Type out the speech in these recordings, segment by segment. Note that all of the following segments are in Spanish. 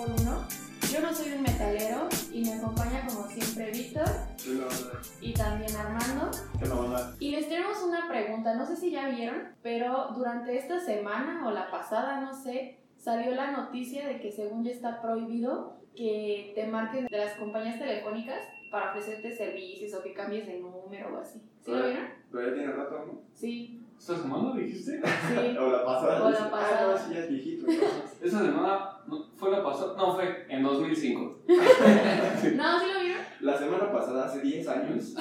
por uno. Yo no soy un metalero y me acompaña como siempre Víctor y también Armando. Y les tenemos una pregunta, no sé si ya vieron, pero durante esta semana o la pasada, no sé, salió la noticia de que según ya está prohibido que te marquen de las compañías telefónicas para ofrecerte servicios o que cambies de número o así. ¿Sí lo vieron? Pero ya tiene rato, ¿no? Sí, ¿Esta semana dijiste? sí. O la pasada. O la pasada. Ah, no, sí, ya es viejito. entonces. Esta semana no, fue la pasada. No, fue en 2005. No, ¿sí lo vieron? La semana pasada, hace 10 años.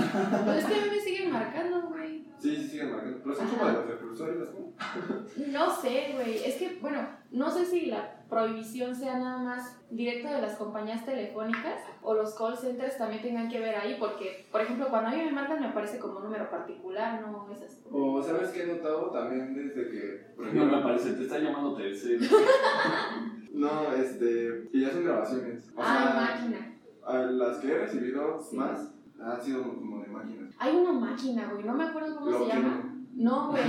Pues es que a mí me siguen marcando, güey. Sí, sí, siguen marcando. Pero son como de los precursores, ¿no? No sé, güey. Es que, bueno, no sé si la prohibición sea nada más directa de las compañías telefónicas o los call centers también tengan que ver ahí, porque, por ejemplo, cuando a mí me marcan me aparece como un número particular, no es así. O, ¿sabes qué he notado también desde que. Por No me ejemplo, parece, te está llamando Telcel. no, este. Que ya son grabaciones. O Ah, sea, máquina. a las que he recibido Sí. más han sido como de máquinas. Hay una máquina, güey, no me acuerdo cómo Lo se llama. No, güey.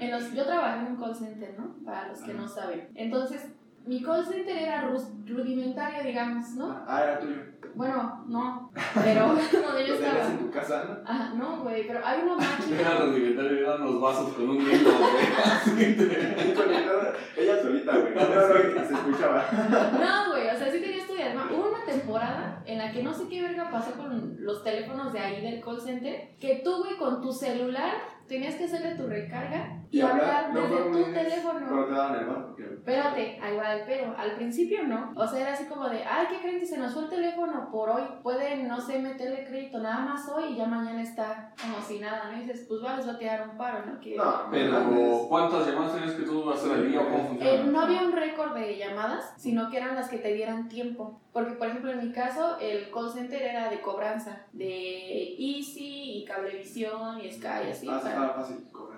En los, yo trabajé en un call center, ¿no? Para los que no saben. Entonces, mi call center era rudimentario, digamos, ¿no? Ah, era tuyo. Bueno, no. Pero donde yo estaba. en tu casa, ¿no? Ajá, no, güey, pero hay una máquina. Era rudimentario, eran los vasos con un hielo, güey. Así te- Conectada, ella solita, güey. No, no, se escuchaba. No, güey, o sea, sí tenía estudios. ¿no? Hubo una temporada en la que no sé qué verga pasó con los teléfonos de ahí del call center, que tú, güey, con tu celular tenías que hacerle tu recarga y, hablar desde tu teléfono. Pero te daban el banco, creo. Espérate, ahí va el pero. Al principio no. O sea, era así como de, ay, ¿qué creen que se nos fue el teléfono por hoy? Pueden, no sé, meterle crédito nada más hoy y ya mañana está como si nada, ¿no? Y dices, pues va, les va a tirar un paro, ¿no? Que, No, Pero, ¿cuántas llamadas tenías que tú hacer al día o cómo funciona? Eh, no había un récord de llamadas, sino que eran las que te dieran tiempo. Porque, por ejemplo, en mi caso, el call center era de cobranza, de Easy y Cablevisión y Sky, así. Ah, o sí, sea, estaba fácil.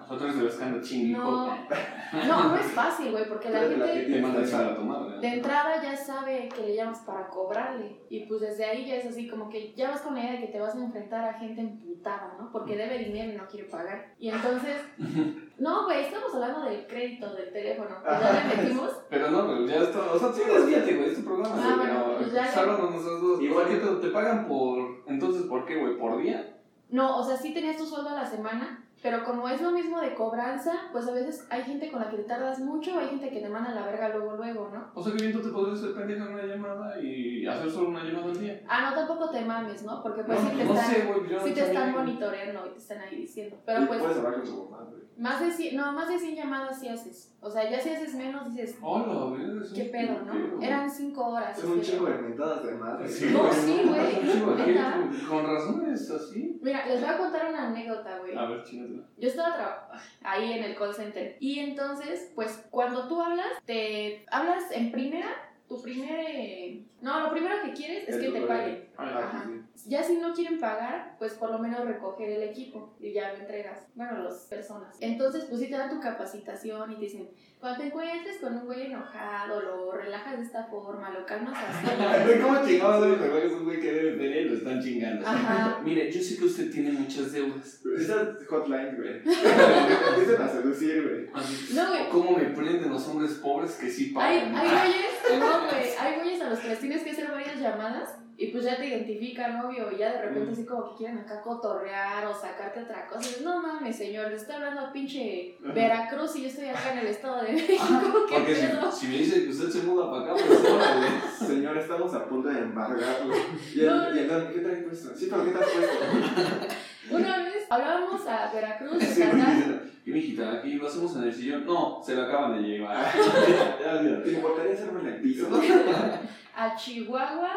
Nosotros chingue no, no, no es fácil, güey, porque la de gente tomar, de ¿verdad? entrada ya sabe que le llamas para cobrarle. Y pues desde ahí ya es así como que ya vas con la idea de que te vas a enfrentar a gente emputada, ¿no? Porque debe dinero y no quiere pagar. Y entonces, no, güey, estamos hablando del crédito del teléfono. Pues ya le metimos. Pero no, pero ya está. O sea, sí, desvíate, güey, es tu programa. Ah, bueno, pero pues ya- nosotros dos. Igual- Igual que te, te pagan por. Entonces, ¿por qué, güey? ¿Por día? No, o sea, sí tenías tu sueldo a la semana, pero como es lo mismo de cobranza, pues a veces hay gente con la que te tardas mucho, hay gente que te manda a la verga luego, luego, ¿no? O sea, que bien tú te podrías ser pendeja en una llamada y hacer solo una llamada al día. Ah, no, tampoco te mames, ¿no? Porque pues no, sí te no están, sé, güey, yo no sí te sabía. están monitoreando y te están ahí diciendo. Y Pero pues puedes hablar con tu mamá, güey. más de 100, no, más de 100 llamadas sí haces. O sea, ya si haces menos dices, Hola, ¿qué pedo, no? pedo. Eran 5 horas. Son un este, chingo de mentadas de madre. Sí, No, güey, sí, güey, Con razón es así. Mira, les voy a contar una anécdota, güey. A ver, chingatela. Yo estaba ahí en el call center y entonces, pues cuando tú hablas, te hablas en primera, tu primer... eh, No, lo primero que quieres es El que te paguen. Ah, Ajá. Ya si no quieren pagar, pues por lo menos recoger el equipo y ya lo entregas. Bueno, las personas. Entonces, pues sí te dan tu capacitación y te dicen, cuando te encuentres con un güey enojado, lo relajas de esta forma, lo calmas así. ¿Cómo chingados es un güey que debe tener y lo están chingando? Ajá. Mire, yo sé que usted tiene muchas deudas. Esas hotlines, güey. Te empiezan a seducir, güey. No, güey. ¿Cómo me prenden los hombres pobres que sí Hay, pagan? hay güeyes, no, güey, hay güeyes a los que les tienes que hacer varias llamadas y pues ya te identifican, obvio, y ya de repente Mm. así como que quieren acá cotorrear o sacarte otra cosa. Y dices, no mames, señor, le estoy hablando a pinche Ajá. Veracruz y yo estoy acá en el estado de México. ¿Qué Porque si, pedo? si me dice que usted se muda para acá, pues órale. Señor, estamos a punto de embargarlo. Y el, No. y el ¿qué traes puesto? Sí, pero ¿qué te has puesto? Una vez hablábamos a Veracruz, Sí, Tata, diciendo, y mijita, aquí lo hacemos en el sillón. No, se lo acaban de llevar. ¿Te importaría hacerme en el piso? a Chihuahua,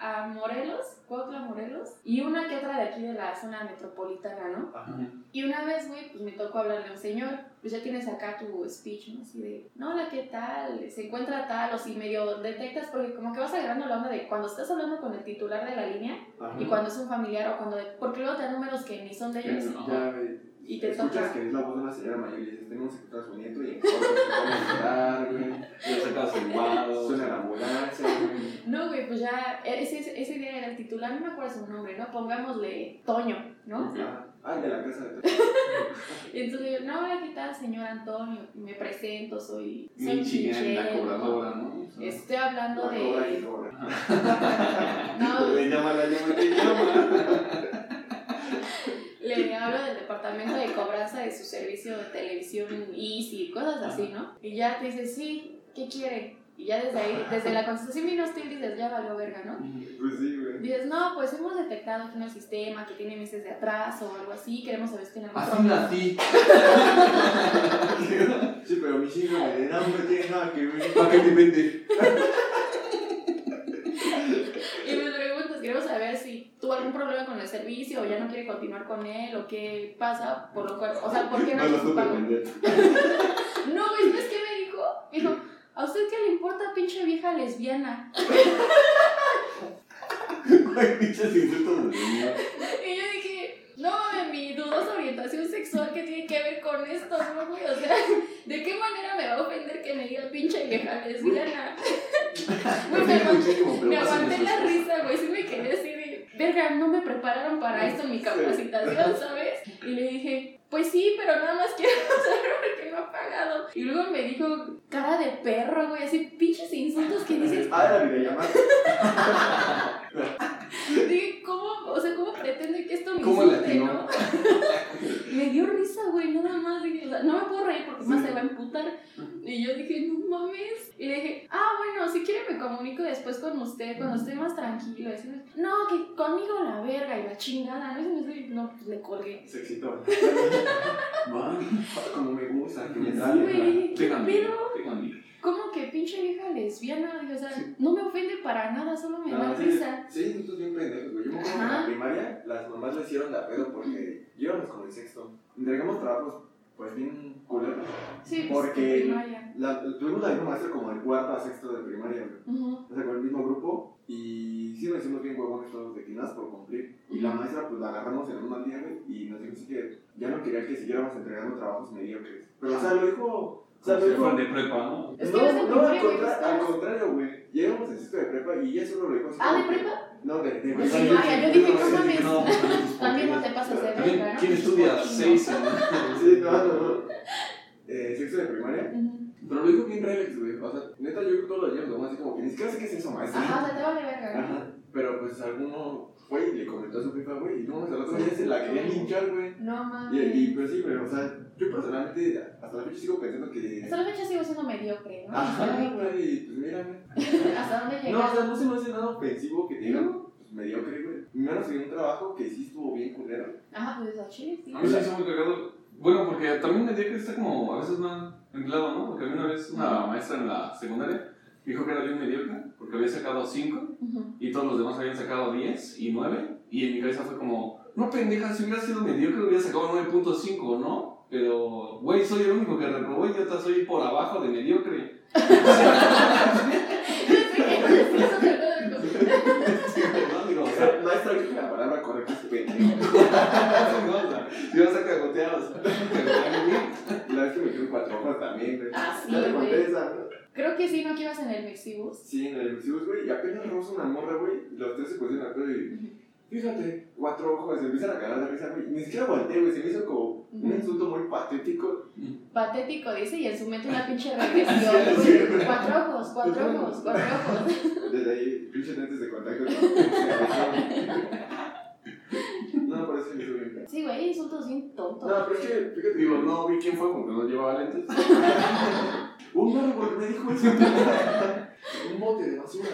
a Morelos, Cuautla, Morelos, y una que otra de aquí de la zona metropolitana, ¿no? ya. Y una vez, güey, pues me tocó hablarle a un señor, pues ya tienes acá tu speech, ¿no? Así de, no, hola, ¿qué tal? Se encuentra tal, o si medio detectas, porque como que vas agarrando la onda de cuando estás hablando con el titular de la línea y cuando es un familiar o cuando, porque luego te dan números que ni son de ellos no. Ya, y te Escuchas toca. que es la voz de una señora mayor y dices, tenemos que encontrar a su nieto y en corto se pone a llorar, güey. Ya sacas el guado. Suena la ambulancia, güey. Pues ya, ese, ese día era el titular, no me acuerdo su nombre, ¿no? Pongámosle Toño, ¿no? Ah, Ah, de la casa de Y entonces yo, no, hola, ¿qué tal, señor Antonio? Me presento, soy, soy Michigan, la Michelle, ¿no? cobradora, ¿no? O sea, Estoy hablando La cobra y de... cobra. No, Le llama, la llama, te llama. le hablo del departamento de cobranza de su servicio de televisión Easy, cosas así, ¿no? Y ya te dice, sí, ¿qué quiere? Y ya desde ahí, desde la contestación bien hostil dices, ya valió verga, ¿no? Pues sí, güey. Dices, no, pues hemos detectado que en el sistema que tiene meses de atraso o algo así, queremos saber si tiene algún Así nací. Sí, pero mi hijos me no me tiene nada que ver. ¿Para qué me vende? Y me preguntas, queremos saber si tuvo algún problema con el servicio o ya no quiere continuar con él o qué pasa, por lo cual, o sea, ¿por qué no No lo supe vender. No, güey, ¿sabes qué me dijo? Me dijo, ¿a usted qué le importa, pinche vieja lesbiana? Ay, pinches insultos de. Y yo dije, no mames, mi dudosa orientación sexual, ¿qué tiene que ver con esto, no, güey? O sea, ¿de qué manera me va a ofender que me diga pinche vieja lesbiana? Güey, me aguanté, me la risa, güey, sí me quedé así de, verga, no me prepararon para esto en mi capacitación, ¿sabes? Y le dije, pues sí, pero nada más quiero saber por qué no ha pagado. Y luego me dijo, cara de perro, güey, así pinches insultos que dices, Ah, era videollamada. Dije, ¿cómo, o sea, ¿cómo pretende que esto me ¿Cómo insulte, no? me dio risa, güey, nada más. Dije, o sea, no me puedo reír porque más Sí. se va a emputar. Y yo dije, no mames. Y le dije, ah, bueno, si quiere me comunico después con usted, cuando esté más tranquilo. Y así, no, que conmigo la verga y la chingada. No, Y así, no pues le colgué. Se excitó. Man, Como me gusta, que me sale. tengan miedo. ¿Cómo que pinche vieja lesbiana? O sea, no me ofende para nada, solo me da No, sí, risa. sí, nosotros bien pendejos, güey. Yo me acuerdo que en la primaria las mamás le hicieron la pedo porque íbamos con el sexto. Entregamos trabajos, pues bien culeros. Sí, pues, Porque- primaria. La, tuvimos la misma maestra como de cuarto a sexto de primaria, güey. O sea, con el mismo grupo. Y sí nos hicimos bien huevones todos de quinadas por cumplir. Y la maestra, pues la agarramos en un mal día, güey. Y nos dijo así que ya no quería que siguiéramos entregando trabajos mediocres. Pero, o sea, lo dijo. O sea, lo dijo. de prepa, ¿no? Es que no, al, contra- al contrario, güey. Llegamos en sexto de prepa y ella solo lo dijo así. Ah, ¿de prepa? No, de, de Pues prepa. sí, vaya, yo dije, no mames. No, pues, también, no te pasas de verga, ¿no? ¿quién estudia seis Sí, no, no, no. Eh, sexto de primaria. Pero lo dijo bien relax, güey. O sea, neta, yo creo que todos los días lo así como que ni siquiera sé qué es eso, maestra. Ajá, o sea, te vale verga. ¿no? Ajá. Pero pues alguno fue y le comentó a su jefa, güey, y no, al otro día se la querían linchar, güey. No Y, mames. y pues sí, pero o sea, yo personalmente hasta la fecha sigo pensando que. Hasta la fecha sigo siendo mediocre, ¿no? Ajá, güey, pues mírame. ¿Hasta dónde No, o sea, no se me hace nada ofensivo que digan, No. pues mediocre, güey. Menos en un trabajo que sí estuvo bien culero. Ajá, pues a Chile, sí. A mí se me hizo muy cagado. Bueno, porque también me que está como a veces más empleado, ¿no? Porque a mí una vez una maestra en la secundaria dijo que era bien mediocre porque había sacado 5 Ujú. y todos los demás habían sacado 10 y 9 y en mi cabeza fue como, no pendeja, si hubiera sido mediocre hubiera sacado 9.5, ¿no? Pero, güey, soy el único que reprobó y yo soy por abajo de mediocre. ¿no? Creo que la palabra correcta es pendejo. no, o sea, si vas a cagotear, o sea. La vez que me quedé cuatro hojas también, güey. Ah, sí, Ya te Creo que sí, ¿no? Que ibas en el Mexibus. Sí, en el Mexibus, güey, y apenas roza una morra, güey, y los tres se pusieron a pedo y. Fíjate, cuatro ojos, se empiezan a cagar de risa, güey. Ni siquiera volteé, güey, se me hizo como un insulto muy patético. Patético, dice, y en su mente una pinche regresión, güey. Cuatro ojos, cuatro ojos, cuatro ojos. Desde ahí, pinches lentes de contacto. no, me hizo bien. Sí, güey, insultos bien tontos. No, pero es que, fíjate, Digo, no vi quién fue porque no llevaba lentes. un árbol me dijo eso. un bote de basura.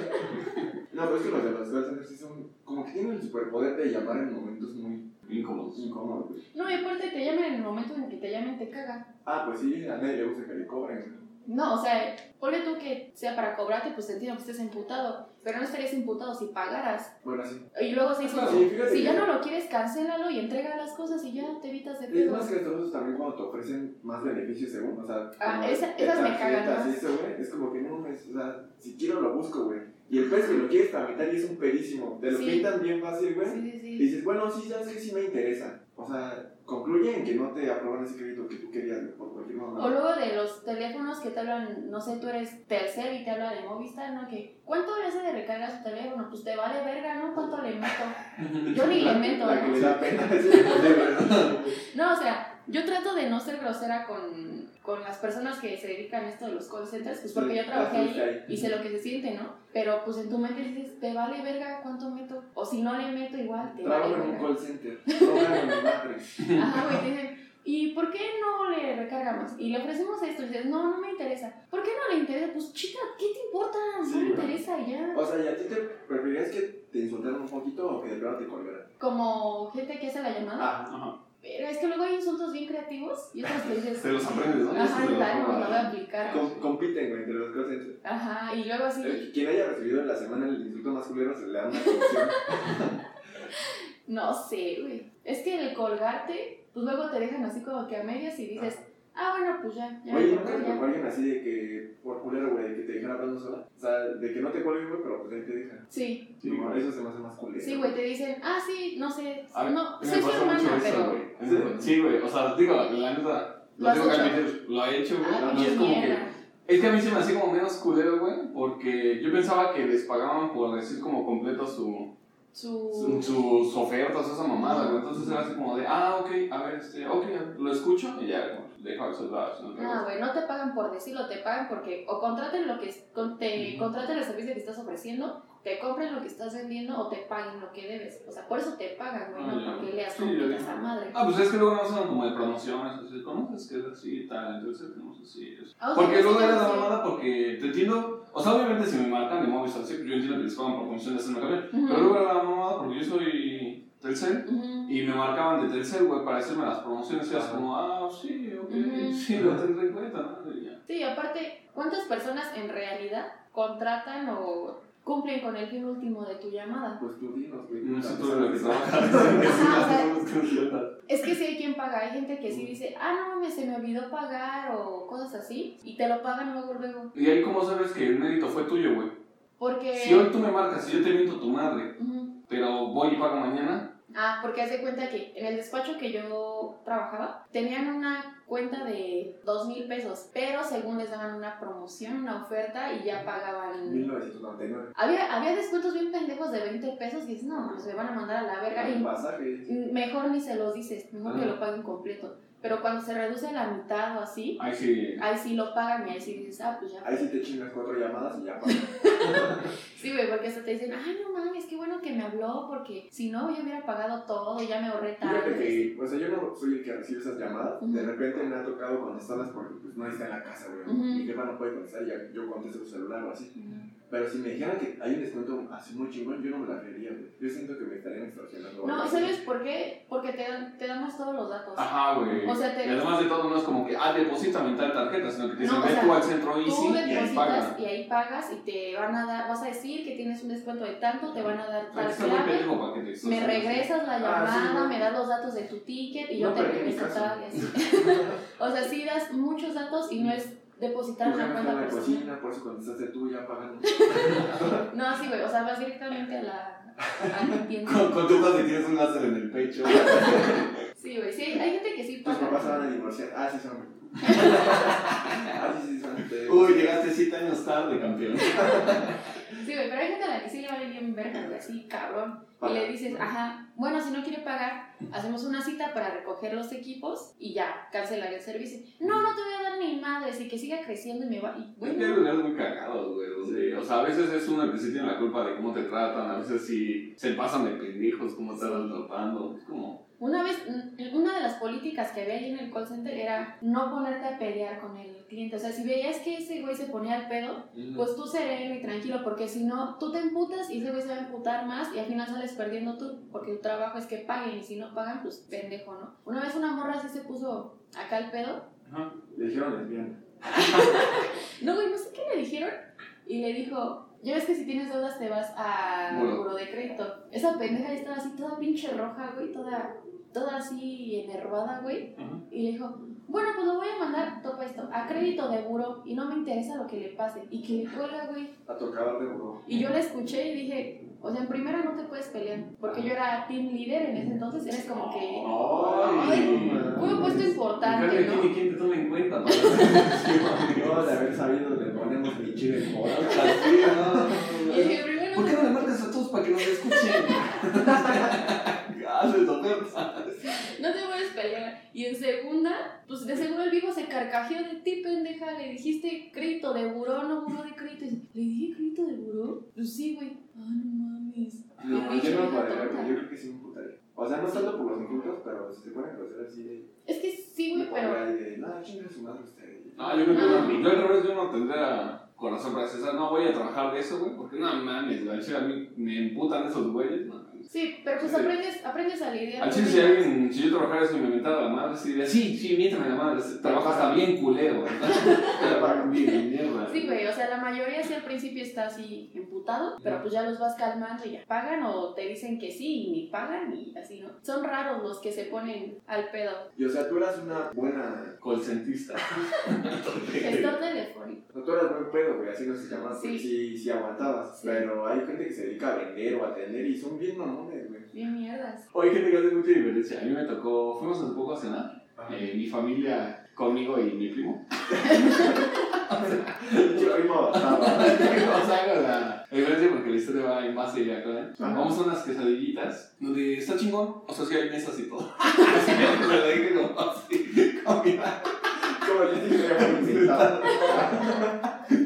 No, pero es que los de los call sí son. Como que tienen el superpoder de llamar en momentos muy Incómodos. incómodos, güey. No, y aparte te llaman en el momento en que te llamen, te caga. Ah, pues sí, a nadie le gusta que le cobren. No, o sea, ponle tú que sea para cobrarte, pues entiendo que estés imputado. Pero no estarías imputado si pagaras. Bueno, sí. Y luego se dice, Sí, fíjate si ya no lo quieres, cancélalo y entrega las cosas y ya te evitas de Es pedo. más que todos también cuando te ofrecen más beneficios según, o sea, Ah, esa- esas me cagan eso, güey, es como que no mames, o sea, si quiero lo busco, güey. Y el pez que lo quieres tramitar y es un perísimo, te lo Sí. pintan bien fácil, güey. Sí, sí, Y sí. dices, bueno, sí, sabes que sí me interesa. O sea, concluye en que no te aprueban ese crédito que tú querías por cualquier O mamá. luego de los teléfonos que te hablan, no sé, tú eres Telcel y te habla de Movistar, ¿no? Que, ¿cuánto le hace de recarga a su teléfono? Pues te vale verga, ¿no? ¿Cuánto le meto? Yo ni le meto, La que ¿no? le da pena es ¿verdad? No, o sea, yo trato de no ser grosera con, con las personas que se dedican a esto de los call centers, pues porque Sí, yo trabajé ahí. y sé lo que se siente, ¿no? Pero pues en tu mente dices, te vale verga cuánto meto. O si no le meto igual, te Trabajo vale en un call center. Madre. Ajá, güey, te dicen, ¿y por qué no le recarga más? Y le ofrecemos esto, y dices, no, no me interesa. ¿Por qué no le interesa? Pues chica, ¿qué te importa? No Sí, me güey. interesa y ya. O sea, ¿y a ti te preferirías que te insultaran un poquito o que de verdad te colgaran? Como gente que hace la llamada. Ah, Ajá. Pero es que luego hay insultos bien creativos y otros que dices, Te los aprendes, ¿no? ajá, tal, no lo voy a aplicar. com- compiten, güey, entre los centers. Ajá, y luego así, El- Quien haya recibido en la semana el insulto más culero se le da una comisión. no sé, güey. Es que el colgarte, pues luego te dejan así como que a medias y dices, ah, bueno, pues ya, ya. Oye, ¿nunca te ya. tocó alguien así de que, por culero, güey, que te dejara hablando sola? O sea, de que no te cuelguen, güey, pero pues ahí te dejan. Sí, Sí, No, güey. eso se me hace más culero. sí, güey, te dicen, ah, sí, no sé, A no, soy su pasa hermana, mucho eso, pero... güey. Sí, güey. O sea, digo, la neta, ¿Lo lo has tengo que hecho? admitir, lo he hecho, güey. Ah, y es pinche como que. mierda. Es que a mí se me hacía como menos culero, güey, porque yo pensaba que les pagaban por decir como completo su, su- Su... sus ofertas, esa mamada, güey. Entonces era así como de, ah, ok, a ver, este, ok, lo escucho y ya, como, deja de. ¿no? Ah, güey, no te pagan por decirlo, te pagan porque o contraten lo que es- con- te contraten el servicio que estás ofreciendo, te compren lo que estás vendiendo o te paguen lo que debes. O sea, por eso te pagan, güey, Ah, no porque Sí, ya que vi. esa madre. Ah, pues es que luego no son como de promociones, así, ¿conoces que es así y tal? Entonces tenemos así. eso. Ah, Porque que luego sí, era la sí. mamada porque te entiendo, o sea, obviamente si me marcan de sí, yo entiendo que les pagan por comisión de hacerme cambiar, pero luego era la mamada porque yo soy Telcel Ujú. y me marcaban de Telcel, güey, para hacerme las promociones y era Ajá. como, ah, sí, ok, Ujú. sí, lo tendré en cuenta, ¿no? Sí, aparte, ¿cuántas personas en realidad contratan o cumplen con el fin último de tu llamada? Pues tú dinos, güey. No sé La tú de lo que trabajas. Es que sí hay quien paga, hay gente que sí dice, ah, no mames, se me olvidó pagar o cosas así, y te lo pagan luego, luego. Y ahí, ¿cómo sabes que el mérito fue tuyo, güey? Porque... Si hoy tú me marcas y yo te miento tu madre, Ujú. pero voy y pago mañana, Ah, porque haz de cuenta que en el despacho que yo trabajaba, tenían una cuenta de dos mil pesos, pero según les daban una promoción, una oferta y ya pagaban... 1999. Había, había descuentos bien pendejos de 20 pesos y dices, no, pues me van a mandar a la verga y pasaje. mejor ni se los dices, mejor que lo paguen completo. Pero cuando se reduce a la mitad o así, ahí sí. ahí sí lo pagan y ahí sí dices, ah, pues ya. Ahí sí te chingas cuatro llamadas y ya pagas. Sí, güey, porque hasta te dicen, ay, no mames, qué bueno que me habló, porque si no, yo hubiera pagado todo y ya me ahorré Fíjate tarde. que, o sea, yo no soy el que recibe esas llamadas. Ujú. De repente me ha tocado contestarlas porque pues no está en la casa, güey. Mi jefa no puede contestar y ya yo contesto su celular o así. Pero si me dijeran que hay un descuento así muy chingón, yo no me la creería, güey. Yo siento que me estarían extorsionando. No, algo ¿y así. ¿sabes por qué? Porque te, dan- te damos todos los datos. Ajá, güey. O sea, te- Y además de todo, no es como que, ah, deposítame tal tarjeta, sino que te dicen, No, ve sea, tú al centro Tú Easy y ahí depositas paga. y ahí pagas y te van a dar, vas a decir que tienes un descuento de tanto, te van a dar tal clave, pendejo para que te me regresas la Ah, llamada, sí, güey. me das los datos de tu ticket y yo No, te en mi regreso tal y así. o sea, sí das muchos datos y no es depositar Tu una cuenta la personal. cocina, por eso contestaste tú, ya pagan. No, sí, güey, o sea, vas directamente a la, a la tienda. Con- Contestas y tienes un láser en el pecho. Sí, güey, sí, hay gente que sí Tus paga. papás se van a divorciar. Ah, sí son. ah, sí, sí son. Uy, llegaste 7 años tarde, campeón. Sí, güey, pero hay gente a la que sí le vale bien verga, güey, así, cabrón. Y le dices, ajá, bueno, si no quiere pagar, hacemos una cita para recoger los equipos y ya, cancelar el servicio. No, no te voy a dar ni madres y que siga creciendo y me va. Y, Es que hay bueno, lugares muy cagados, güey. O sea, a veces es uno que sí tiene la culpa de cómo te tratan, a veces sí se pasan de pendejos, cómo te están tratando. Es como. Una vez, mm, una de las políticas que había ahí en el call center era no ponerte a pelear con el cliente. O sea, si veías que ese güey se ponía al pedo, pues tú sereno y tranquilo, porque si no, tú te emputas y ese güey se va a emputar más y al final sales perdiendo tú, porque tu trabajo es que paguen y si no pagan, pues pendejo, ¿no? Una vez una morra así se puso acá al pedo. Ajá. Le dijeron lesbiana. No, güey, no sé qué le dijeron. Y le dijo, ya ves que si tienes deudas te vas a Buro. buro de crédito. Esa pendeja estaba así toda pinche roja, güey, toda, toda así enervada, güey. Y le dijo, bueno, pues lo voy a mandar, topa esto, a crédito de buro y no me interesa lo que le pase. Y que le cuelga, güey. A tocador de burro. Y yo la escuché y dije, o sea, en primera no te puedes pelear, porque yo era team leader en ese entonces, eres como que... Ay, un puesto importante, ¿no? ¿quién, ¿Quién te toma en cuenta No, de haber sabido, le ponemos mi chile en bola. Así, no, no, no. Y dije, primero ¿Por qué no le marcas a todos para que nos escuchen? Haces ofertas. no te puedes pelear. Y en segunda, pues de seguro el viejo se carcajeó de ti, pendeja. Le dijiste crédito de buró, no buró de crédito. Y dice, ¿Le dije crédito de buró? Pues sí, güey. Ah, no mames. No, Pinche yo no güey. Yo creo que sí me imputaría. O sea, no tanto por los insultos, pero si se ponen groseros así de. Es que sí, güey, pero. de. No, chinga su madre usted. No, yo creo que no. Yo al revés, yo no tendría corazón para decir, no voy a trabajar de eso, güey, porque no mames, güey. A mí me emputan esos güeyes, no. Sí, pero pues Sí. aprendes, aprendes a lidiar. Al chile, si alguien, si yo trabajara eso y me inventara la madre, sí diría, sí, sí, miéntame la madre, está bien culero. Bien, mierda. Sí, güey, o sea, la mayoría sí al principio está así emputado, pero pues ya los vas calmando y ya pagan o te dicen que sí y ni pagan y así, ¿no? Son raros los que se ponen al pedo. Y o sea, tú eras una buena. Colcentista. Gestor telefónico. No, tú eras buen pedo, güey, así no se llama. Sí. Sí, sí, aguantabas. Sí. Pero hay gente que se dedica a vender o a atender y son bien mamones, güey. Bien mierdas. Hay gente que hace mucha diferencia. A mí me tocó, fuimos hace poco a cenar, eh, mi familia conmigo y mi primo. Yo primo bastaba. o sea, hago la diferencia porque la historia va en más seria acá. ¿eh? Ajá. Vamos a unas quesadillitas donde está chingón, o sea, sí hay mesas y todo. Así me me lo dije como así, comida. Como yo sí que era muy inventado.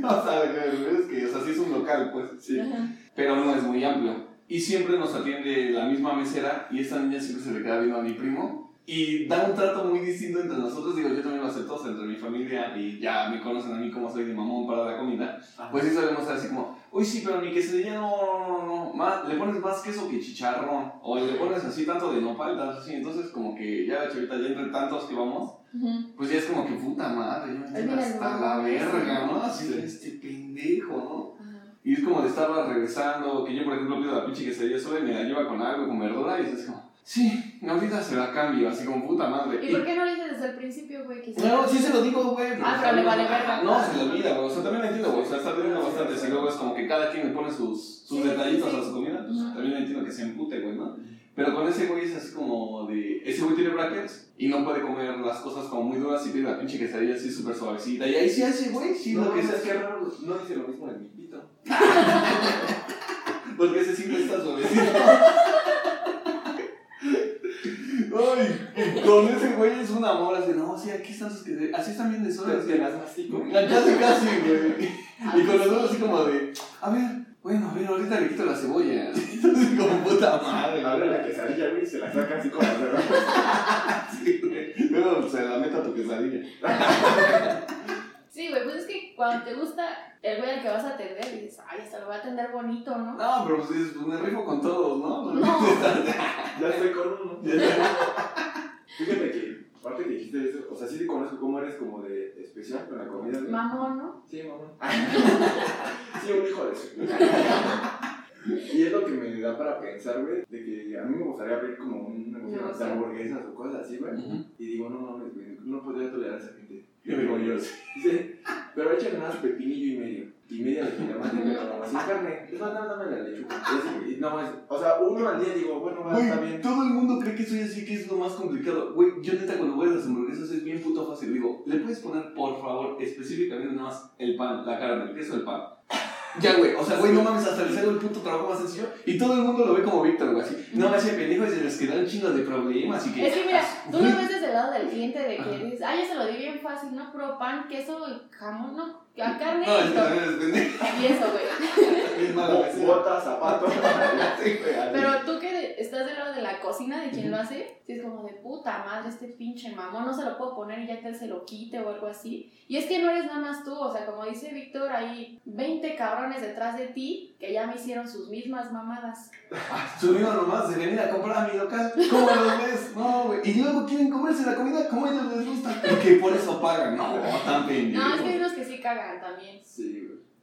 O sea, es que, o sea, sí es un local, pues, sí. Ajá. Pero no es muy amplio. Y siempre nos atiende la misma mesera y esta niña siempre se le queda viendo a mi primo. Y da un trato muy distinto entre nosotros. Digo, yo también lo acepto, o sea, entre mi familia y ya me conocen a mí como soy de mamón para la comida. Pues sí sabemos ser así como, uy, sí, pero mi quesadilla no, no, no, no, más, le pones más queso que chicharrón. O le pones así tanto de nopal, tanto así. Entonces, como que ya la chavita, ya entre tantos que vamos, Ujú. pues ya es como que puta madre, yo me hasta la verga. ¿no? Así de este pendejo, ¿no? Y es como de estarla regresando, que yo por ejemplo pido la pinche quesadilla sola y me la lleva con algo, con verdura, y es como, sí, ahorita se la cambio, así como puta madre. ¿Y por qué no le dices desde el principio, güey? Sí? No, sí se lo digo, güey. Ah, pero le vale verga. No, se le olvida, güey. O sea, también lo entiendo, güey. O sea, está teniendo bastante. Si luego es como que cada quien le pone sus, sus detallitos a su comida, pues también entiendo que se empute, güey, ¿no? Pero con ese güey es así como de. Ese güey tiene brackets y no puede comer las cosas como muy duras y pide la pinche quesadilla así súper suavecita. Y ahí sí hace, güey, sí, No, lo que es sea. que raro, no dice lo mismo de mi pito. Porque ese siempre está suavecito. Ay, con ese güey es un amor, así, no, sí, aquí están sus quesadillas. Así están bien de suaves. Te las mastico. Casi, casi, güey. Y con los dos así como de, a ver, bueno, a ver, ahorita le quito la cebolla. Entonces como puta madre, Abre la quesadilla, güey, y se la saca así con las dedos. Sí, güey. Luego se la meta a tu quesadilla. Sí, güey, pues es que cuando te gusta el güey al que vas a atender, dices, ay, hasta lo voy a atender bonito, ¿no? No, pero pues dices, pues me rifo con todos, ¿no? No. Ya estoy con uno. Fíjate que, aparte que dijiste eso, o sea, sí te conozco cómo eres como de especial con la comida. güey. Mamón, ¿no? Sí, mamá. sí, un hijo de su. Y es lo que me da para pensar, güey, de que a mí me gustaría abrir como un negocio de hamburguesas o cosas así, güey. Y digo, no mames, güey, no podría tolerar esa Yo digo, yo Dice, pero échale nada más pepinillo y medio. Y media de jitomate, pero sin carne. Es más, nada, dame la lechuga. Y y no, es, o sea, uno al día digo, bueno, va, está bien. todo el mundo cree que soy así, que es lo más complicado. Güey, yo neta cuando voy a las hamburguesas es bien puto fácil. Digo, ¿le puedes poner, por favor, específicamente nada más el pan, la carne, el queso, el pan? Ya, güey, o sea, güey, no mames, hasta les hago el puto trabajo más sencillo. Y todo el mundo lo ve como Víctor, güey, así. No, ese pendejo se les quedan chingos de problemas y que... Es que mira, tú lo ves desde el lado del cliente de que dices, ay, ya se lo di bien fácil, ¿no? Puro pan, queso, jamón, ¿no? A carne No, es y que todo. también es pendejo. Y eso, güey. Botas, zapatos. Pero tú que estás del lado de la cocina de quien lo hace, sí es como de puta madre, este pinche mamón, no se lo puedo poner y ya que él se lo quite o algo así. Y es que no eres nada más tú, o sea, como dice Víctor, hay 20 cabrones detrás de ti que ya me hicieron sus mismas mamadas. Subimos nomás de venir a comprar a mi local. ¿Cómo los ves? No, güey. Y luego quieren comerse la comida como a ellos les gusta. Porque por eso pagan. No, tan pendejo. No, es que hay unos que sí cagan también. Sí.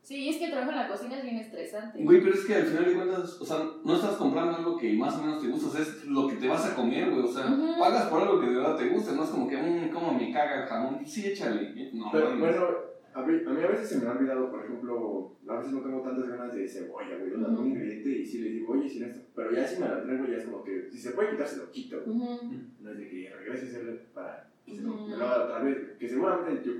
Sí, es que el trabajo en la cocina es bien estresante. Güey, pero es que al final de cuentas, o sea, no estás comprando algo que más o menos te gusta, o sea, es lo que te vas a comer, güey, o sea, pagas por algo que de verdad te gusta, no es como que, mmm, como me caga el jamón, sí, échale, no, Pero mames. bueno, a mí, a mí a veces se me ha olvidado, por ejemplo, a veces no tengo tantas ganas de cebolla, güey. Yo le doy un ingrediente y sí le digo, oye, sin esto. Pero ya si me la traigo, ya es como que si se puede quitar, se lo quito. Ujú. No es de que regrese a hacerle para se lo, me lo haga otra vez. Que seguramente yo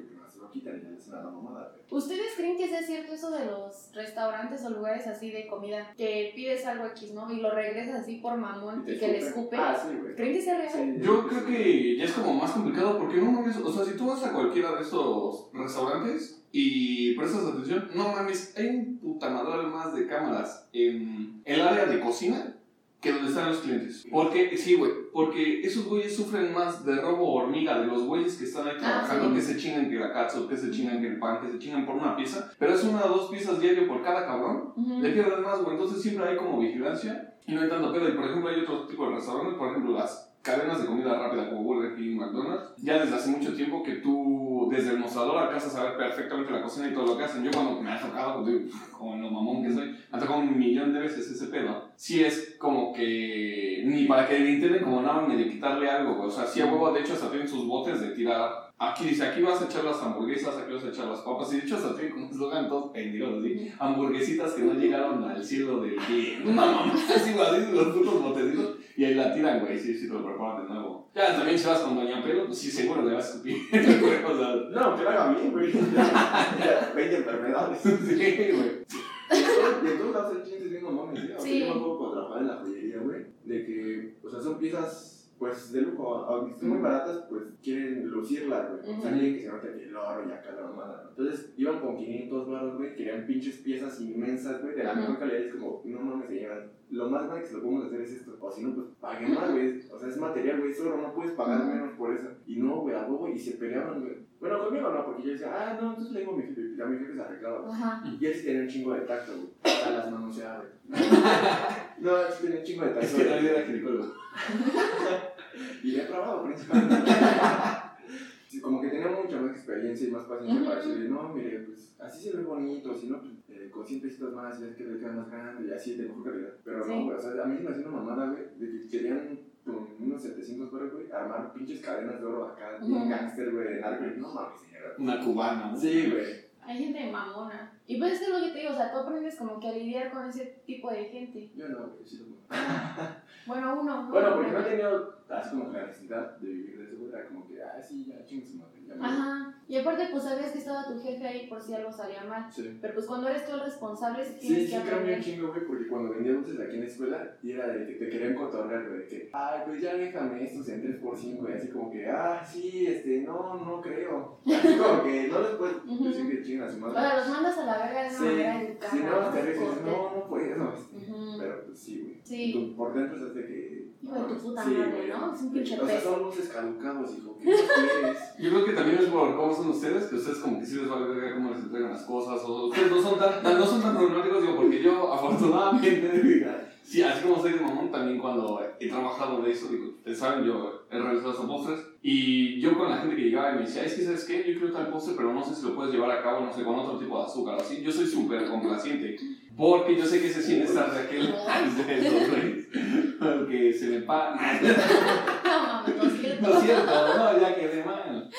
lo quitan y mamada, güey. ¿Ustedes creen que sea cierto eso de los restaurantes o lugares así de comida? Que pides algo X, ¿no? Y lo regresas así por mamón y, que le escupen. escupe. Ah, sí, güey. ¿Creen que sea real? Sí, Yo creo que ya es como más complicado porque no mames, o sea, si tú vas a cualquiera de estos restaurantes y prestas atención, no mames, hay un putamadral más de cámaras en el área de cocina que donde están los clientes. Porque, sí, güey, porque esos güeyes sufren más de robo hormiga de los güeyes que están ahí Ah, trabajando, sí. que se chingan que la catsup, que se chingan que el pan, que se chingan por una pieza, pero es una o dos piezas diario por cada cabrón Ujú. le pierden más, güey. Entonces siempre hay como vigilancia y no hay tanto pedo. Y por ejemplo, hay otro tipo de restaurantes, por ejemplo, las cadenas de comida rápida como Burger King, McDonald's, ya desde hace mucho tiempo que tú desde el mostrador alcanzas a ver perfectamente la cocina y todo lo que hacen. Yo cuando me ha tocado, pues, digo, como en lo mamón que soy, me ha tocado un millón de veces ese pedo. Sí es como que ni para que le intenten como nada medio quitarle algo. O sea, sí a huevo, de hecho hasta tienen sus botes de tirar. Aquí dice, aquí vas a echar las hamburguesas, aquí vas a echar las papas. Y de hecho hasta tienen como eslogan todos pendejos así hamburguesitas que no llegaron al cielo del. Una mamá así, así, los putos botecitos. Y ahí la tiran, güey, sí, sí, te lo preparan de nuevo. Ya también si vas con Doña Pelo, pues sí, seguro le vas a escupir. güey, o sea, No, que lo haga bien, güey. Ya, 20 enfermedades. sí, güey. Y en todos- y en todos lados hay clientes bien mamones, ¿eh? O sea, Sí. Yo me acuerdo trabajaba en la joyería, güey, de que, o sea, son piezas, pues, de lujo. Aunque estén muy baratas, pues, quieren lucirlas, güey. O sea, quieren que se note que el oro y acá la mamada, ¿no? Entonces, iban con 500 baros, güey, querían pinches piezas inmensas, güey, de la Ujú. mejor calidad. Y es como, no mames, señora, lo más grande que se lo podemos hacer es esto. O si no, pues, paguen más, güey. O sea, es material, güey, es oro, no puedes pagar menos por eso. Y no, güey, a huevo, y se peleaban, güey. Bueno, conmigo no, porque yo decía, ah, no, entonces le digo a mi jefe, ya mi jefe se arreglaba. güey. Ajá. Y él sí tenía un chingo de tacto, güey. A las manos se abre. No, él sí tenía un chingo de tacto. Es que güey. era ginecólogo. Y le he probado, principalmente. Como que tenía mucha más experiencia y más paciencia para decirle, no, mire, pues así se ve bonito, si no, pues eh, con 100 pesitos más, ya es que le queda más grande y así de mejor calidad. Pero Sí. no, güey, o sea, a mí se me hacía una mamada, güey, de que querían con unos 700 dólares, güey, armar pinches cadenas de oro acá, bien Ujú. gangster, güey, de narco. No mames, señora. Una cubana. ¿no? Sí, güey. Hay gente mamona. Y pues es lo que te digo, o sea, tú aprendes como que a lidiar con ese tipo de gente. Yo no, güey, sí lo Bueno, uno. ¿no? Bueno, porque no he tenido así como la necesidad de vivir de eso, era como que, ah, sí, ya chingue su madre. Ajá. Y aparte, pues sabías que estaba tu jefe ahí por si algo salía mal. Sí. Pero pues cuando eres tú el responsable, sí Sí, tienes sí, que aprender. chingo, güey, porque cuando vendía dulces aquí en la escuela, y era de que te querían cotorrear, güey, de que, ay, pues ya déjame estos en 3x5, y así como que, ah, sí, este, no, no creo. Así como que no les puedes Ujú. decir que chingan a su O madre. sea, los mandas a la verga de una Sí, manera educada. si no, te dices, no, no puedo, este, Ujú. pero pues sí, güey. Sí. Tú Por dentro es de que... De tu puta sí, madre, ¿no? Es un pinche O sea, pez. son caducados, hijo. Yo creo que también es por cómo son ustedes, que ustedes como que sí les vale verga cómo les entregan las cosas, o ustedes no son tan, tan- no son tan problemáticos, digo, porque yo afortunadamente, sí, así como soy de mamón, también cuando he trabajado de eso, digo, ustedes saben, yo he realizado esos postres, y yo con la gente que llegaba y me decía, es que, ¿sabes qué? Yo quiero tal postre, pero no sé si lo puedes llevar a cabo, no sé, con otro tipo de azúcar, o así, yo soy súper complaciente, porque yo sé que se siente estar de aquel porque se me pa... No mames, no es cierto. No es cierto, no, ya quedé mal.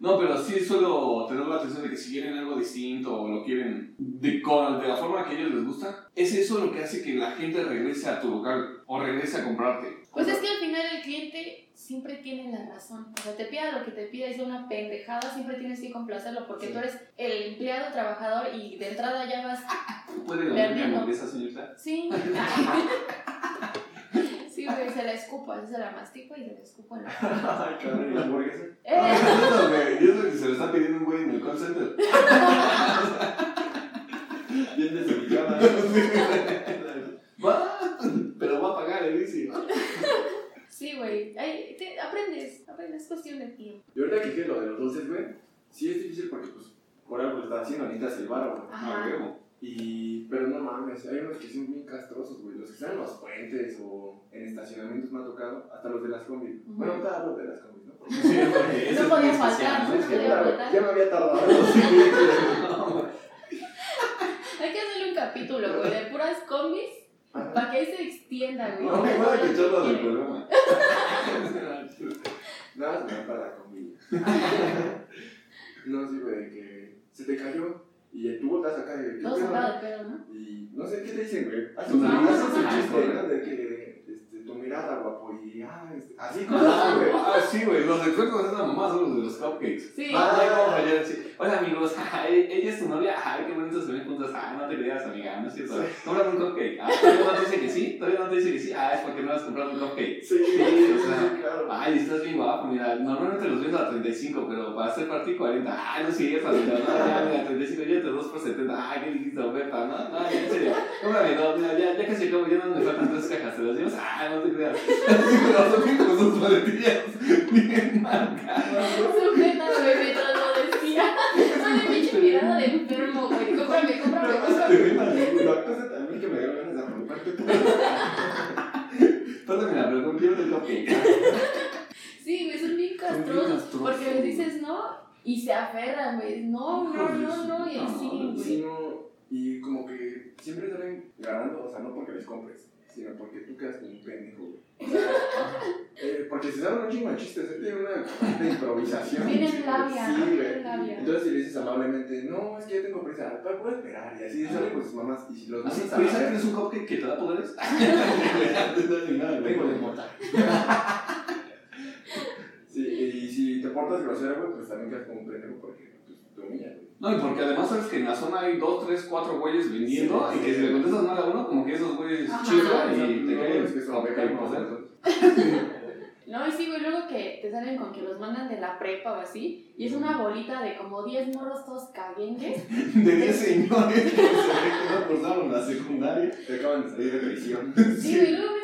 No, pero sí suelo tener la atención de que si quieren algo distinto o lo quieren de, con, de la forma que a ellos les gusta, es eso lo que hace que la gente regrese a tu local o regrese a comprarte. Pues es que al final el cliente siempre tiene la razón. O sea, te pida lo que te pida sea una pendejada, siempre tienes que complacerlo porque Sí. tú eres el empleado trabajador y de entrada ya vas. ¿Puede hamburguesa, señorita? Sí. Sí, güey, se la escupo, así se la mastico y se la escupo en la. Ay, cabrón, ¿y la hamburguesa? ¡Eh! No, güey, y eso que se lo está pidiendo un güey en el call center. Bien desubicada. Va, pero va a pagar el bici. Sí, güey. Ay, te- aprendes, aprendes, es cuestión de tiempo. Y ahorita que dije lo de los dulces, güey, sí es difícil porque, pues, por algo lo estás haciendo, necesitas el bar, güey. Ajá. A huevo. Y, pero no mames, hay unos que son bien castrosos, güey. Los que están en los puentes o en estacionamientos me ha tocado, hasta los de las combis. Ujú. Bueno, ahorita hablo de las combis, ¿no? Porque Sí, porque eso No podía faltar, ¿no? ¿no? Es que, Podía Claro, faltar. ya me había tardado. Hay que hacerle un capítulo, güey, de puras combis para que ahí se extienda, güey. No, me voy a echarlo del programa. Nada más me para la combi. no, sí, güey, que se te cayó y tú voltas acá de. ¿qué Todo pedo? sacado de pedo, ¿no? Y no sé qué te dicen, güey. Haz Pues un chiste, ¿no? De que este, tu mirada guapo, y ah, este, así Ah, güey. ah, sí, güey, los encuentros de la mamá son los de los cupcakes. Sí. Ah, sí. Hola amigos, ay, ella es tu novia, ay, qué bonitos se ven juntas, ah, no te creas, amiga, no es cierto. Cómprame un cupcake. Ah, todavía no te dice que sí, todavía no te dice que sí, ah, es porque no has comprado un cupcake. Sí, Sí, sí, o sea, claro. Ay, estás bien guapo, mira, normalmente los vendo a 35, pero para hacer party 40, ah, no es cierto, amiga, no, ya, mira, 35, yo te dos por 70, ay, qué no, no, ya, en serio, cómprame dos, mira, ya, ya casi acabo, ya no me faltan tres cajas, te las llevas, ah, no te creas. Así me las doy con sus paletillas bien marcadas. Sujeta de bebé, todo lo decía. Ay, pinche mirada de enfermo, güey. Cómprame, cómprame, cómprame. Lo actuaste también que me dio ganas de romperte todo. Perdóname, pero con quiero el cupcake. Sí, güey, son bien Son bien castrosos. Porque les güey. dices no y se aferran, güey. No, no, no, no. Y así, güey. Sí, no, y como que siempre salen ganando, o sea, no porque les compres, sino porque tú quedas como un pendejo, güey. O sea, eh, porque se saben un chingo de chistes, eh, tienen una de improvisación. Tienen labia, Sí, labia. Entonces si le dices amablemente, no, es que yo tengo prisa, pero puedo esperar, y así salen con sus mamás, y si los a ¿Pero la sabes que verga, es un cupcake que te da poderes? Vengo de mota. Sí, y si te portas grosero, güey, pues también quedas como un pendejo porque pues, te humillan. No, y porque además sabes que en la zona hay dos, tres, cuatro güeyes vendiendo Sí, y que sí. si le contestas mal a uno, como que esos güeyes chiflan y te caen es que poder. ¿no? No, y sí, güey, luego que te salen con que los mandan de la prepa o así, y es una bolita de como 10 morros todos caguengues. De 10 señores que se que no cursaron la secundaria. Te acaban de salir de prisión. Sí, güey, luego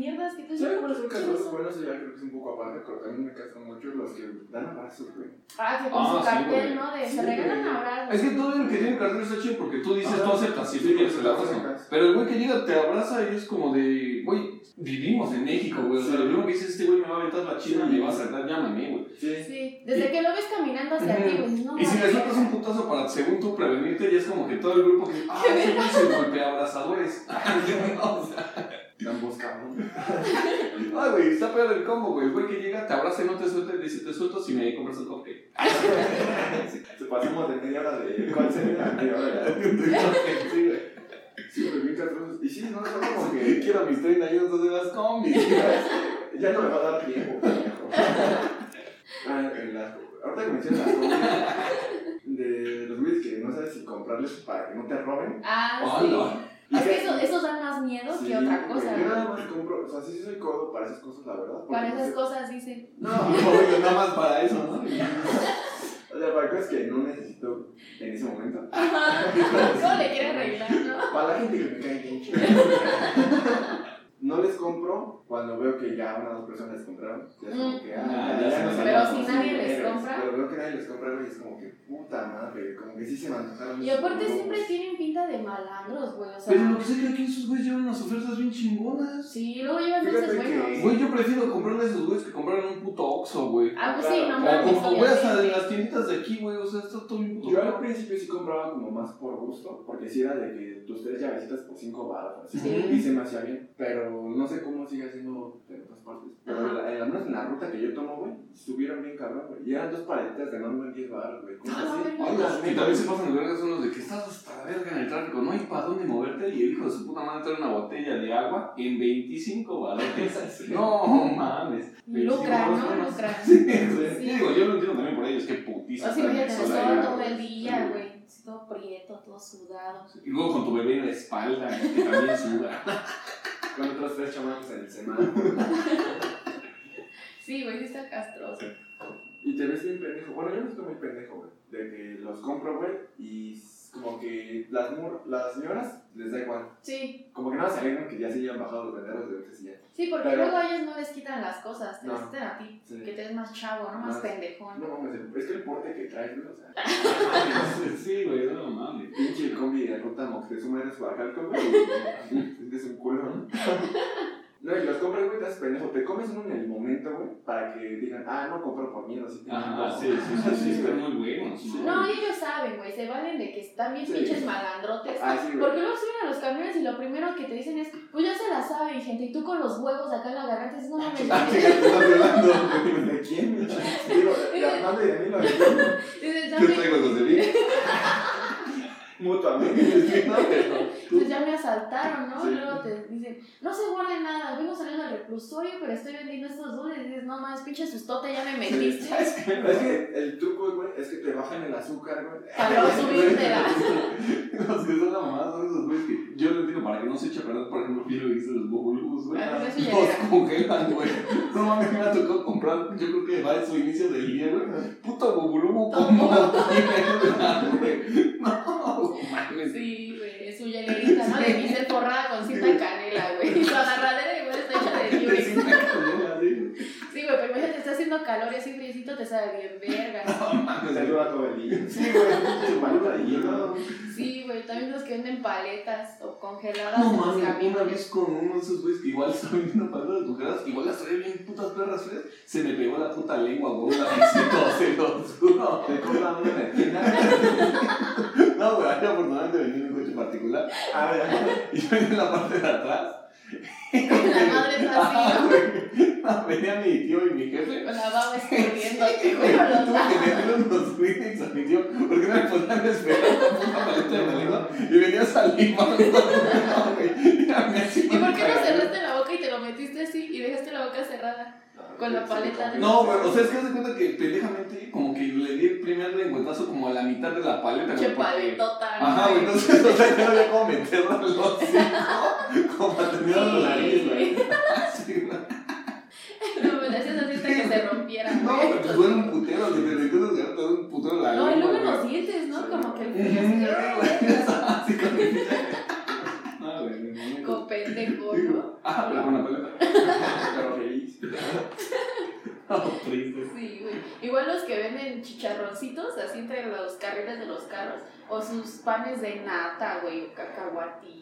mierdas que tú ¿Sabes dices, cuáles son ¿qué castrosos son? buenos? Ya creo que es un poco aparte, pero también me castran mucho los que dan abrazos, güey. Ah, que con Ah, su sí, cartel. ¿no? De Sí, se regalan abrazos. Es que todo el que tiene cartel está chido porque tú dices, tú aceptas si tú Sí, quieres el lo abrazo. Pero el güey que llega te abraza y es como de, güey, vivimos en México, güey. O sea, Sí. lo primero que dices, este güey me va a aventar la china y me va a saltar, llámame, güey. Sí. Sí, desde que lo ves caminando hacia ti, güey, no Y si le sueltas un putazo para, según tú, prevenirte, ya es como que todo el grupo que, ah, ese güey se golpea abrazadores. o sea, Ambos cabrón. ay, güey, está peor el combo, güey. El güey que llega, te abraza y no te suelta y dice, te suelto si me compras un cupcake. Se pasamos de media hora de. ¿Cuál sería? Media hora ya. Sí, güey. Sí, pero bien. Y sí, no, son como que. Quiero mis 30 años de las combis. Ya no me va a dar tiempo. Ah, en la- ahorita que mencionas las cosas de los güeyes que no sabes si comprarles para que no te roben. Ah, Hola. sí. Es que eso- esos dan más miedo Sí, que otra cosa, Yo nada ¿no? más compro, o sea, sí soy codo para esas cosas, la verdad. Para no esas sé- cosas dice. No, No, yo nada más para eso, ¿no? o sea, para cosas que no necesito en ese momento. ¿Cómo le quieren arreglar, no? Para la gente que me cae bien. No les compro cuando veo que ya una o dos personas les compraron. Ya es como que, Mm. ah, Ya se no Pero si nadie les compra. Pero veo que nadie les compra, güey, y es como que, puta madre, como que sí se me antojaron. Y aparte siempre tienen pinta de malandros, güey. O sea, Pero lo que sé que aquí esos güeyes llevan unas ofertas bien chingonas. sí, luego llevan dulces que- buenos. Güey, yo prefiero comprarle a esos güeyes que compraran un puto Oxxo, güey. Ah, pues sí, no O, mames. o, o güey, hasta de las tienditas de aquí, güey. O sea, está todo bien puto Yo al principio sí compraba como más por gusto, porque si era de que tus tres llavecitas por cinco baros, así, Sí. y se me hacía bien, pero no sé cómo sigue haciendo en otras partes. Pero la- al menos en la ruta que yo tomo, güey, subieron bien cabrón, güey. Y eran dos paletitas de no en 10 baros, güey. ¿Cómo Ah, así? los que también se pasan de verga son los de que estás hasta la verga en el tráfico, no hay para dónde moverte y el hijo de su puta madre trae una botella de agua en 25 balotes. No mames. Lucra, 25 ¿no? Lucra. Sí, Sí. sí, digo, yo lo entiendo también por ellos, qué putiza. Imagínate sol ahí, todo el día, güey. Todo prieto, todo sudado. Y luego con tu bebé en la espalda, que también suda. Tres chamacos en el semáforo. Sí, güey, sí está castroso. Y te ves bien pendejo. Bueno, yo me estoy muy pendejo, güey. De que los compro, güey, y como que las, mur- las señoras les da igual. Sí, Como que nada se alegran que ya se hayan bajado los venderos de dulces y ya. sí, porque Pero- luego a ellos no les quitan las cosas, te No. las quitan a ti. Sí. Que te ves más chavo, ¿no? Más Más- pendejón. No mames, el- es que el porte que traes, güey, o sea, Sí, güey, no mames. pinche combi de ruta Moctezuma eres Oaxaca, güey. y Es un culo, ¿no? No, y los compras, güey, te haces pendejo. Te comes uno en el momento, güey, para que digan, ah, no compro por miedo, así que Ajá, sí, sí, sí, sí, están muy buenos. No, ellos saben, güey, se valen de que están bien Sí. pinches malandrotes. Ah. Porque luego suben a los camiones y lo primero que te dicen es, pues ya se la saben, gente, y tú con los huevos acá en la garganta dices, no mames, Ah, güey". chica, te estás. ¿De quién? Digo, de Armando y de mí Yo traigo los de mí. Mutuamente. No, pero- pues llame a asaltaron, ¿no? Sí. Y luego te dicen, no se guarde nada, vengo saliendo del reclusorio, pero estoy vendiendo estos dulces. Y dices, no más, pinche sustote, ya me metiste. Es que el truco, güey, es que te bajan el azúcar, güey. Para subírtela. Los que son la mamada son esos güeyes que yo les digo para que no se eche a perder, por ejemplo, filo dice los bobulubus, güey. Ah, ya Los congelan, güey. No mames, me ha tocado comprar, yo creo que va en su inicio del día, güey. Puto bobulubu como. No, mames. Sí, güey, su hielerita, ¿no? De miel forrada con cinta canela, güey. Y su agarradera igual está hecha de Te Durex. sientes con él así. Sí, güey, pero imagínate, está y así friecito te sabe bien verga. No todo el día. Sí, güey, de hielo. Sí, güey, también los que venden paletas o congeladas No mames, una vez con uno de esos güeyes que igual estaba vendiendo paletas congeladas, igual las traía bien putas perras frías, se me pegó la puta lengua, güey, un lapicito, se lo juro. Te cortan una en la esquina. No, güey, yo afortunadamente venía en un coche particular A ver, y yo venía en la parte de atrás. La madre está así, Ah, venía mi tío y mi jefe. Con la baba escurriendo, güey, los tuve que meterle unos Kleenex a mi tío porque no me podían esperar la puta paleta de la lengua y venía salivando. No, güey. ¿Y por qué no cerraste la boca y te lo metiste así y dejaste la boca cerrada? Con la paleta de- No, güey, o sea, es que de cuenta que pendejamente como que le di el primer lengüetazo como a la mitad de la paleta, Che paletota. Ajá, güey, entonces, o sea, yo no había como meterla al hocico, como la Sí. nariz, güey. Sí. No, me decías así hasta que se rompiera, No, pues duele un putero, si te recuerdas que te duele un putero la No, y luego güey. los dientes, ¿no? Sí. Como que el con pendejo, ¿no? Ah, pero con la paleta. pero feliz. No, triste. Sí, güey. Igual los que venden chicharroncitos así entre los carriles de los carros. O sus panes de nata, güey, o cacahuatitos,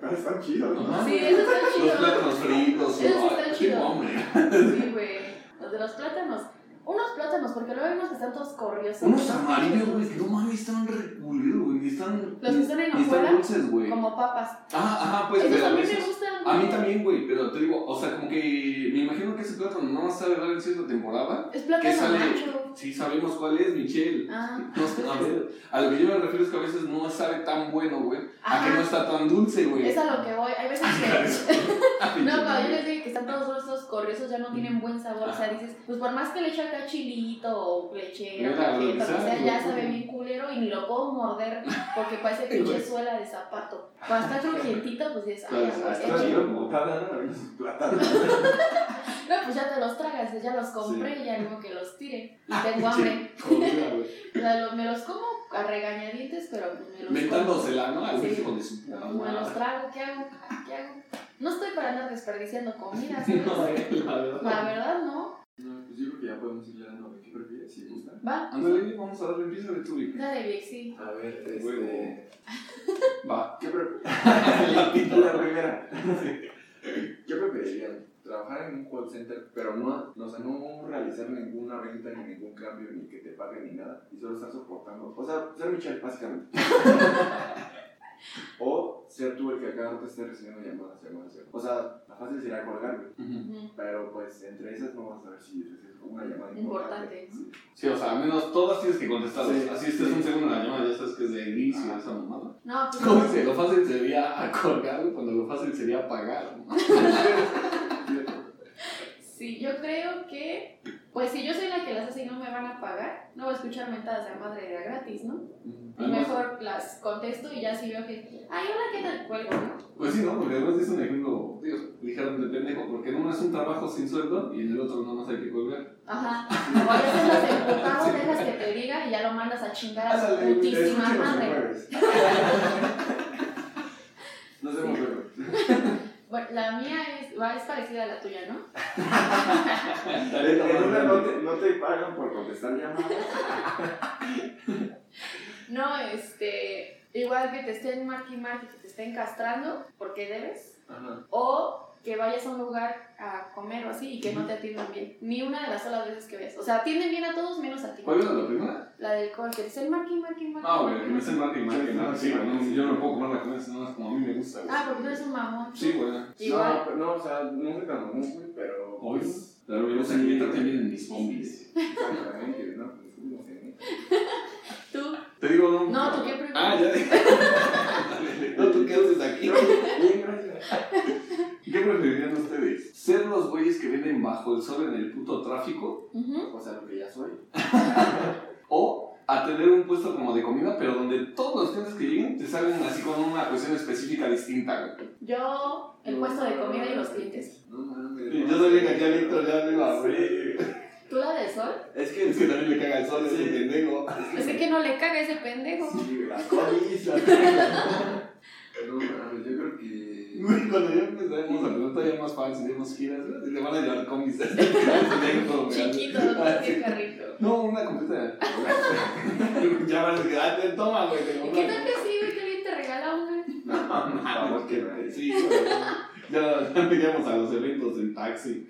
Pero están chidos, ¿no? Sí, eso está Los chido. plátanos fritos. Eso sí ay, está qué chido. hombre. Sí, güey. Los de los plátanos. Unos plátanos, porque luego unos que están todos corriosos. Unos ¿no? amarillos, güey, que no mames, están reculidos, güey. Están. Los que están en hojuela, dulces, güey. Como papas. Ah, ajá, pues, Esos pero a mí me veces. gustan. A mí güey. también, güey, pero te digo, o sea, como que me imagino que ese plátano no sabe dar en cierta temporada. Es ¿Qué plátano sale? macho. Sí, sabemos cuál es, Michelle. Ah, No, a ver, a lo que yo me refiero es que a veces no sabe tan bueno, güey. A que Ajá. no está tan dulce, güey. es a lo que voy. Hay veces que. Ay, No, cuando yo les dije que están todos gruesos, corriosos, ya no tienen buen sabor. O sea, dices, pues por más que le eche acá chilito o lechero, Mira, cajeta, lo que sea, ya sabe bien culero y ni lo puedo morder porque parece pinche Güey. suela de zapato. Cuando está crujientito, pues ay, chido como tal, ¿no? No, pues ya te los tragas, ya los compré y ya digo que los tire. Y Ah, tengo hambre. O sea, me los como a regañadientes, pero pues me los. Mentándosela, ¿no? Al Sí. de su No, me los trago, ¿qué hago? ¿Qué hago? No estoy para andar desperdiciando comida. No, la verdad. La verdad, no. Pues yo creo que ya podemos irle dando de qué prefieres, si gustan. Va, Ándale, vamos a darle empieza de tu hija. dale, Vic, sí. A ver, Huevo. este. Va. ¿Qué prefieres? La primera. ¿Qué preferirían? Trabajar en un call center, pero no, no, o sea, no realizar ninguna venta, ni ningún cambio, ni que te paguen, ni nada, y solo estar soportando. O sea, ser Michelle, básicamente. o ser tú el que acá te esté recibiendo llamadas, llamadas, llamadas. O sea, la fácil sería colgar, güey. Ujú. Ujú. Pero pues entre esas no vas a ver si recibes una llamada Importante, importante. ¿no? Sí. Sí, o sea, al menos todas tienes que contestar. Sí. Así estés un segundo en la llamada, ya sabes que es de inicio Ajá. esa mamada. No, pues ¿Cómo no. dice? Lo fácil sería colgar cuando lo fácil sería pagar. ¿no? Sí, yo creo que, pues si yo soy la que las van a pagar, no voy a escuchar mentadas de madre de gratis, ¿no? Y Además, mejor las contesto y ya si veo que, ay, hola, ¿qué tal? Cuelgo, ¿no? Pues sí, ¿no? Porque además es un ejemplo, digo, ligeramente pendejo, porque en uno es un trabajo sin sueldo y en el otro nada más hay que colgar. Ajá. O ya te estás emputado, dejas que te diga y ya lo mandas a chingar a su putísima madre. Nos vemos la mía es, va, es parecida a la tuya, ¿no? En en una no te, no te pagan por contestar llamadas. No, este, igual que te estén marque y marque, que te estén castrando porque debes, Ajá. o que vayas a un lugar a comer o así y que no te atiendan bien. Ni una de las solas veces que ves. O sea, atienden bien a todos menos a ti. ¿Cuál era la primera? La del call, que te estén marque y marque y marque. Ah, güey, que estén marca y marca y marca. Sí, güey, no, yo no puedo comer la comida, sino como a mí me gusta, güey. Ah, porque tú eres un mamón. Sí, güey. Igual. No, no, o sea, no soy tan mamón, güey, pero. Hoy, pues, claro, yo sé que traten bien en mis zombies. Exactamente, ¿no? Pues, no sé. Tú. Te digo, no. No, ¿tú qué prefieres? Ah, ya dije. No, ¿tú qué haces aquí? Bien, gracias. ¿Qué preferirían ustedes? ¿Ser los güeyes que venden bajo el sol en el puto tráfico? O sea, lo que ya soy. ¿O a tener un puesto como de comida, pero donde todos los clientes que lleguen te salgan así con una cuestión específica distinta, güey? Yo, el puesto de comida y los clientes. No mames. Y yo sabía que aquí a Víctor ya le iba a abrir. ¿Tú la del sol? Es que. Es que también le caga el sol, ese Sí. pendejo. Es que, que no le caga ese pendejo. Sí, la. No yo creo que. Güey, Cuando ya empezamos a tener todavía más fans y giras, güey, le van a llevar cómics. Chiquito, carrito. No, una completa. ya van a decir, ah, te toma, güey. ¿Y qué tal que sí, güey? Que alguien te regala una. No, por favor, que no. Sí. Ya, ya veníamos a los eventos en taxi.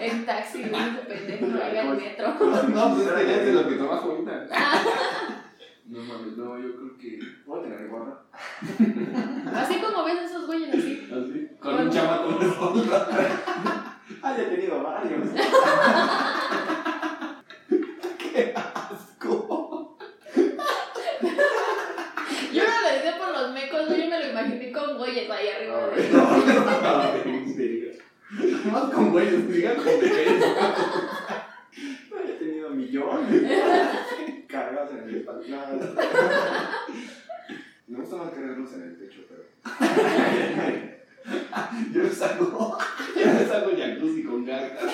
En taxi, güey, pendejo, no llega metro. No, pues este ya es de lo que trabajo ahorita. No mames, no, yo creo que. Voy a tener gorra. Así como ves esos güeyes así. Así, con un chamaco de fondo. Ah, ya he tenido varios. Asco. Yo no lo decía por los mecos, yo me lo imaginé con güeyes ahí arriba de No, Más con güeyes, digan con pequeños. No, ya he tenido millones. Cargados en el espalda. Me gusta más cargarlos en el pecho, pero. Yo les hago, yo les hago jacuzzi con gargas.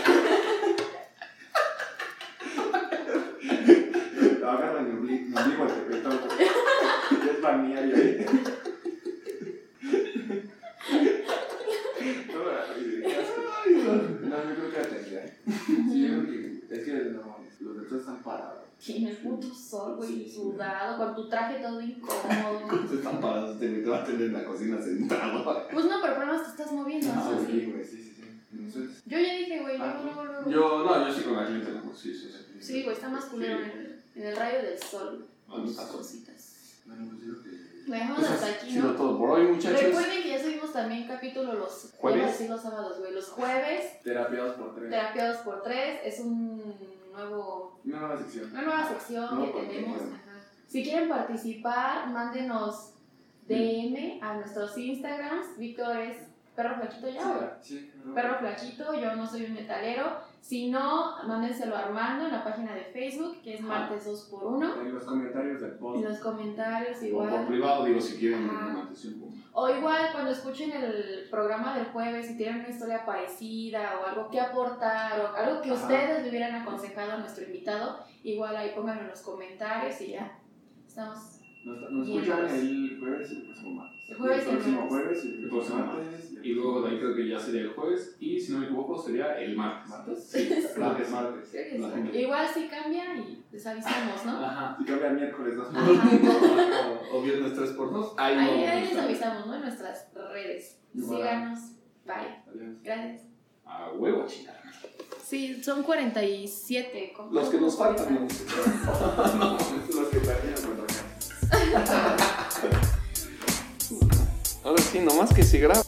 Agarra mi ombligo, mi ombligo al pepetón. Es balneario ahí. No, ay, qué asco. No, yo creo que atendría. Sí, yo creo que. Es que no, los de están parados. Y en el puto sol, güey, Sí, sí. sudado, con tu traje todo incómodo. Se están parados, este güey te va a tener en la cocina sentado. Pues no, pero por lo menos te estás moviendo, Ah, ¿no? sí, güey, sí, sí, sí. Entonces, Yo ya dije, güey, Ah, luego, luego, luego. Yo, no, yo sí con la no, sí, sí, sí. Sí, güey, está más culero en el, en el rayo del sol. Ah, no está todo. cositas. bueno, pues yo creo que. Lo dejamos Pues hasta ha aquí, ¿no? todo por hoy, muchachos. Recuerden que ya subimos también capítulo los ¿Jueves? a decir los sábados, güey. Los jueves, Terapiados por tres. terapiados por tres, es un nuevo, Una nueva sección. una nueva sección que tenemos. Ajá. Si quieren participar, mándenos DM a nuestros Instagrams. Víctor es perro flaquito ya. Sí. Perro flaquito, yo no soy un metalero. Si no, mándenselo a Armando en la página de Facebook, que es martes 2x1. En los comentarios del En post. los comentarios O por igual. privado, digo, si quieren. O igual cuando escuchen el programa del jueves y tienen una historia parecida o algo que aportar o algo que Ajá. ustedes le hubieran aconsejado a nuestro invitado, igual ahí pónganlo en los comentarios y ya. Estamos. Nos, nos Bien, escuchan el jueves y el próximo martes. El jueves y el próximo martes. jueves y el próximo martes. Y luego de ahí creo que ya sería el jueves. Y si no me equivoco, sería el martes. ¿Martes? Sí. Martes. La sí. gente. Igual si cambia y les avisamos, ¿no? Ajá. Y cambia miércoles dos Ajá. O, o viernes 3x2. Ahí, Ahí, no, ahí no les está. avisamos, ¿no? En nuestras redes. Igual. Síganos. Bye. Adiós. Gracias. A huevo, chingada. Sí, son 47. ¿cómo? Los que nos faltan, no. Los que perdieron. Ahora sí, nomás que si graba.